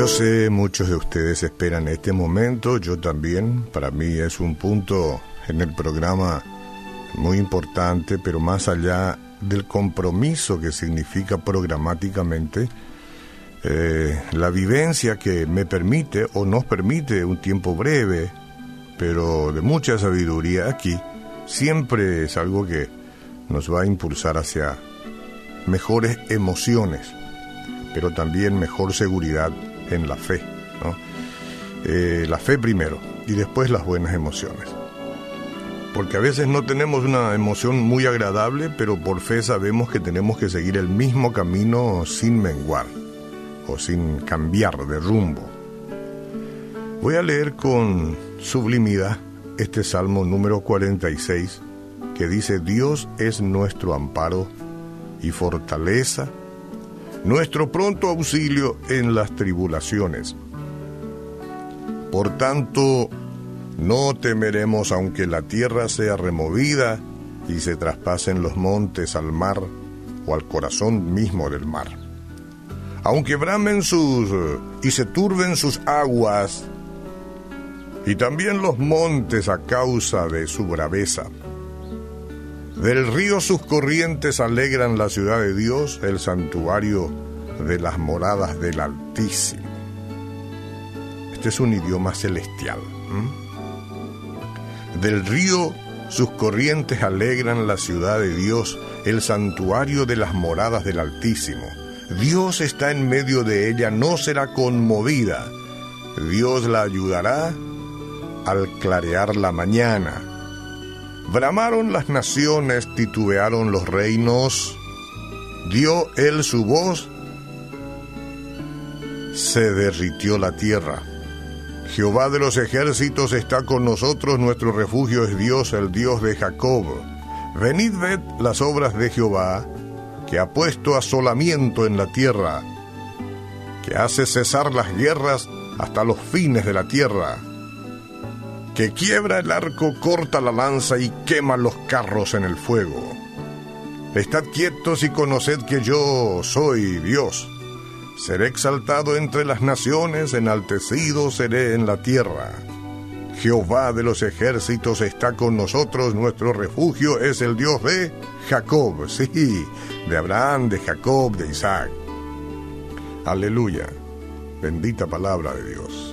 Yo sé, muchos de ustedes esperan este momento, yo también. Para mí es un punto en el programa muy importante, pero más allá del compromiso que significa programáticamente, eh, la vivencia que me permite o nos permite un tiempo breve, pero de mucha sabiduría aquí, siempre es algo que nos va a impulsar hacia mejores emociones, pero también mejor seguridad en la fe. Eh, la fe primero y después las buenas emociones. Porque a veces no tenemos una emoción muy agradable, pero por fe sabemos que tenemos que seguir el mismo camino sin menguar o sin cambiar de rumbo. Voy a leer con sublimidad este Salmo número 46 que dice, Dios es nuestro amparo y fortaleza, nuestro pronto auxilio en las tribulaciones. Por tanto, no temeremos aunque la tierra sea removida y se traspasen los montes al mar o al corazón mismo del mar. Aunque bramen sus y se turben sus aguas y también los montes a causa de su braveza. Del río sus corrientes alegran la ciudad de Dios, el santuario de las moradas del Altísimo. Este es un idioma celestial. Del río sus corrientes alegran la ciudad de Dios, el santuario de las moradas del Altísimo. Dios está en medio de ella, no será conmovida. Dios la ayudará al clarear la mañana. Bramaron las naciones, titubearon los reinos, dio él su voz, se derritió la tierra. Jehová de los ejércitos está con nosotros, nuestro refugio es Dios, el Dios de Jacob. Venid ved las obras de Jehová, que ha puesto asolamiento en la tierra, que hace cesar las guerras hasta los fines de la tierra que quiebra el arco, corta la lanza y quema los carros en el fuego. Estad quietos y conoced que yo soy Dios. Seré exaltado entre las naciones, enaltecido seré en la tierra. Jehová de los ejércitos está con nosotros, nuestro refugio es el Dios de Jacob, sí, de Abraham, de Jacob, de Isaac. Aleluya, bendita palabra de Dios.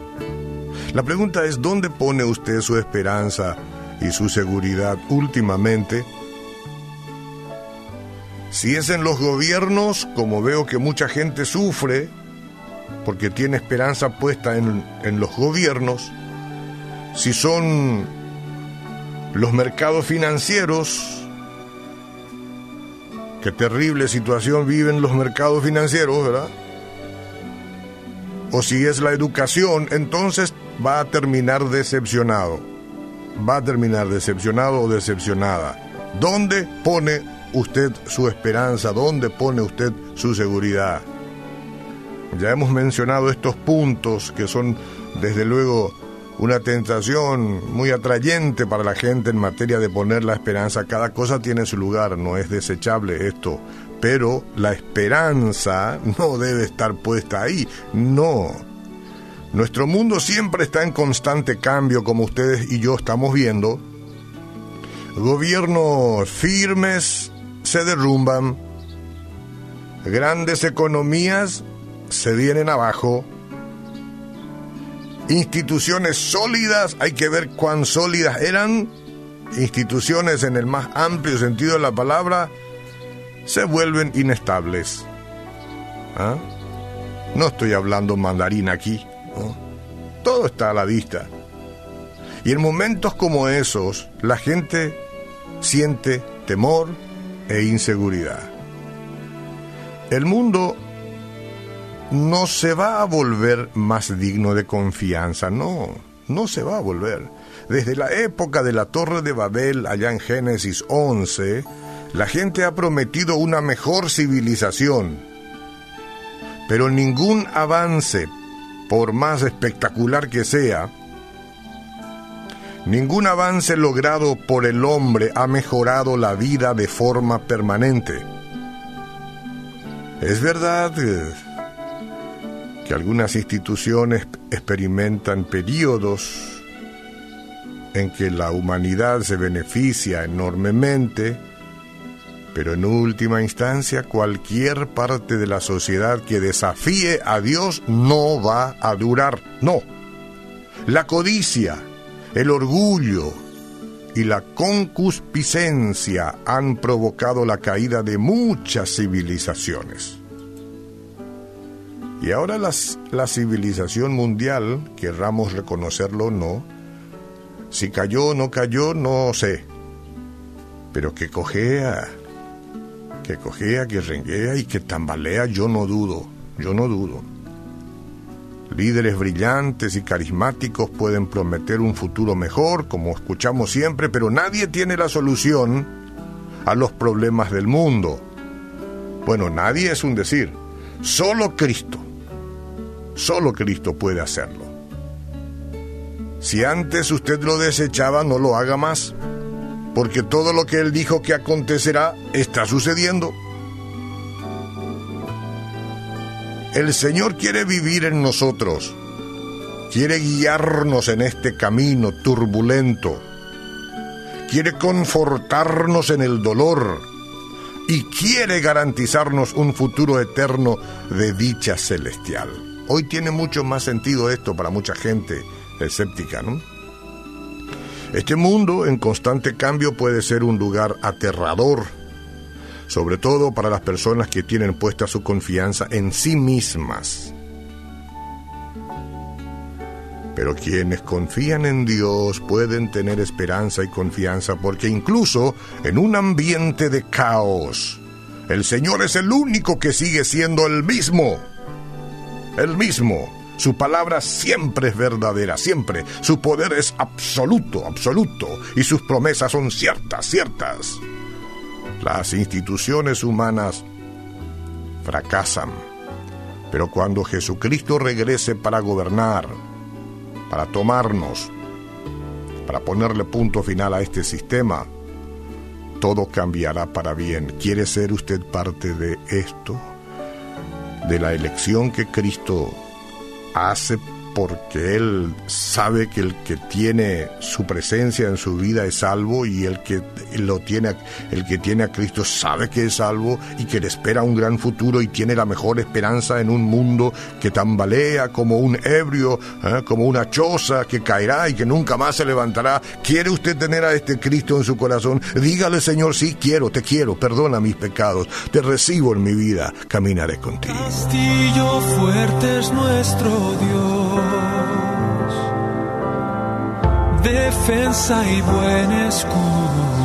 La pregunta es, ¿dónde pone usted su esperanza y su seguridad últimamente? Si es en los gobiernos, como veo que mucha gente sufre, porque tiene esperanza puesta en, los gobiernos, si son los mercados financieros, qué terrible situación viven los mercados financieros, ¿verdad? O si es la educación, entonces va a terminar decepcionado. Va a terminar decepcionado o decepcionada. ¿Dónde pone usted su esperanza? ¿Dónde pone usted su seguridad? Ya hemos mencionado estos puntos que son desde luego una tentación muy atrayente para la gente en materia de poner la esperanza. Cada cosa tiene su lugar, no es desechable esto, pero la esperanza no debe estar puesta ahí, no. Nuestro mundo siempre está en constante cambio, como ustedes y yo estamos viendo. Gobiernos firmes se derrumban, grandes economías se vienen abajo, instituciones sólidas, hay que ver cuán sólidas eran, instituciones en el más amplio sentido de la palabra, se vuelven inestables. ¿Ah? No estoy hablando mandarín aquí. Todo está a la vista. Y en momentos como esos, la gente siente temor e inseguridad. El mundo no se va a volver más digno de confianza, no, no se va a volver. Desde la época de la Torre de Babel, allá en Génesis 11, la gente ha prometido una mejor civilización, pero ningún avance por más espectacular que sea, ningún avance logrado por el hombre ha mejorado la vida de forma permanente. Es verdad que algunas instituciones experimentan periodos en que la humanidad se beneficia enormemente, pero en última instancia cualquier parte de la sociedad que desafíe a Dios no va a durar, no. La codicia, el orgullo y la concupiscencia han provocado la caída de muchas civilizaciones. Y ahora la civilización mundial, querramos reconocerlo o no, si cayó o no cayó, no sé. Pero que cojea, que cojea, que renguea y que tambalea, yo no dudo, yo no dudo. Líderes brillantes y carismáticos pueden prometer un futuro mejor, como escuchamos siempre, pero nadie tiene la solución a los problemas del mundo. Bueno, nadie es un decir, solo Cristo. Solo Cristo puede hacerlo. Si antes usted lo desechaba, no lo haga más, porque todo lo que Él dijo que acontecerá está sucediendo. El Señor quiere vivir en nosotros, quiere guiarnos en este camino turbulento, quiere confortarnos en el dolor y quiere garantizarnos un futuro eterno de dicha celestial. Hoy tiene mucho más sentido esto para mucha gente escéptica, ¿no? Este mundo en constante cambio puede ser un lugar aterrador, sobre todo para las personas que tienen puesta su confianza en sí mismas. Pero quienes confían en Dios pueden tener esperanza y confianza porque incluso en un ambiente de caos, el Señor es el único que sigue siendo el mismo el mismo. Su palabra siempre es verdadera, siempre. Su poder es absoluto, absoluto. Y sus promesas son ciertas, ciertas. Las instituciones humanas fracasan. Pero cuando Jesucristo regrese para gobernar, para tomarnos, para ponerle punto final a este sistema, todo cambiará para bien. ¿Quiere ser usted parte de esto? de la elección que Cristo hace porque Él sabe que el que tiene su presencia en su vida es salvo y el que lo tiene, el que tiene a Cristo sabe que es salvo y que le espera un gran futuro y tiene la mejor esperanza en un mundo que tambalea como un ebrio, ¿eh? como una choza que caerá y que nunca más se levantará. ¿Quiere usted tener a este Cristo en su corazón? Dígale, Señor, sí quiero, te quiero, perdona mis pecados, te recibo en mi vida, caminaré contigo. Castillo fuerte es nuestro Dios defensa y buen escudo.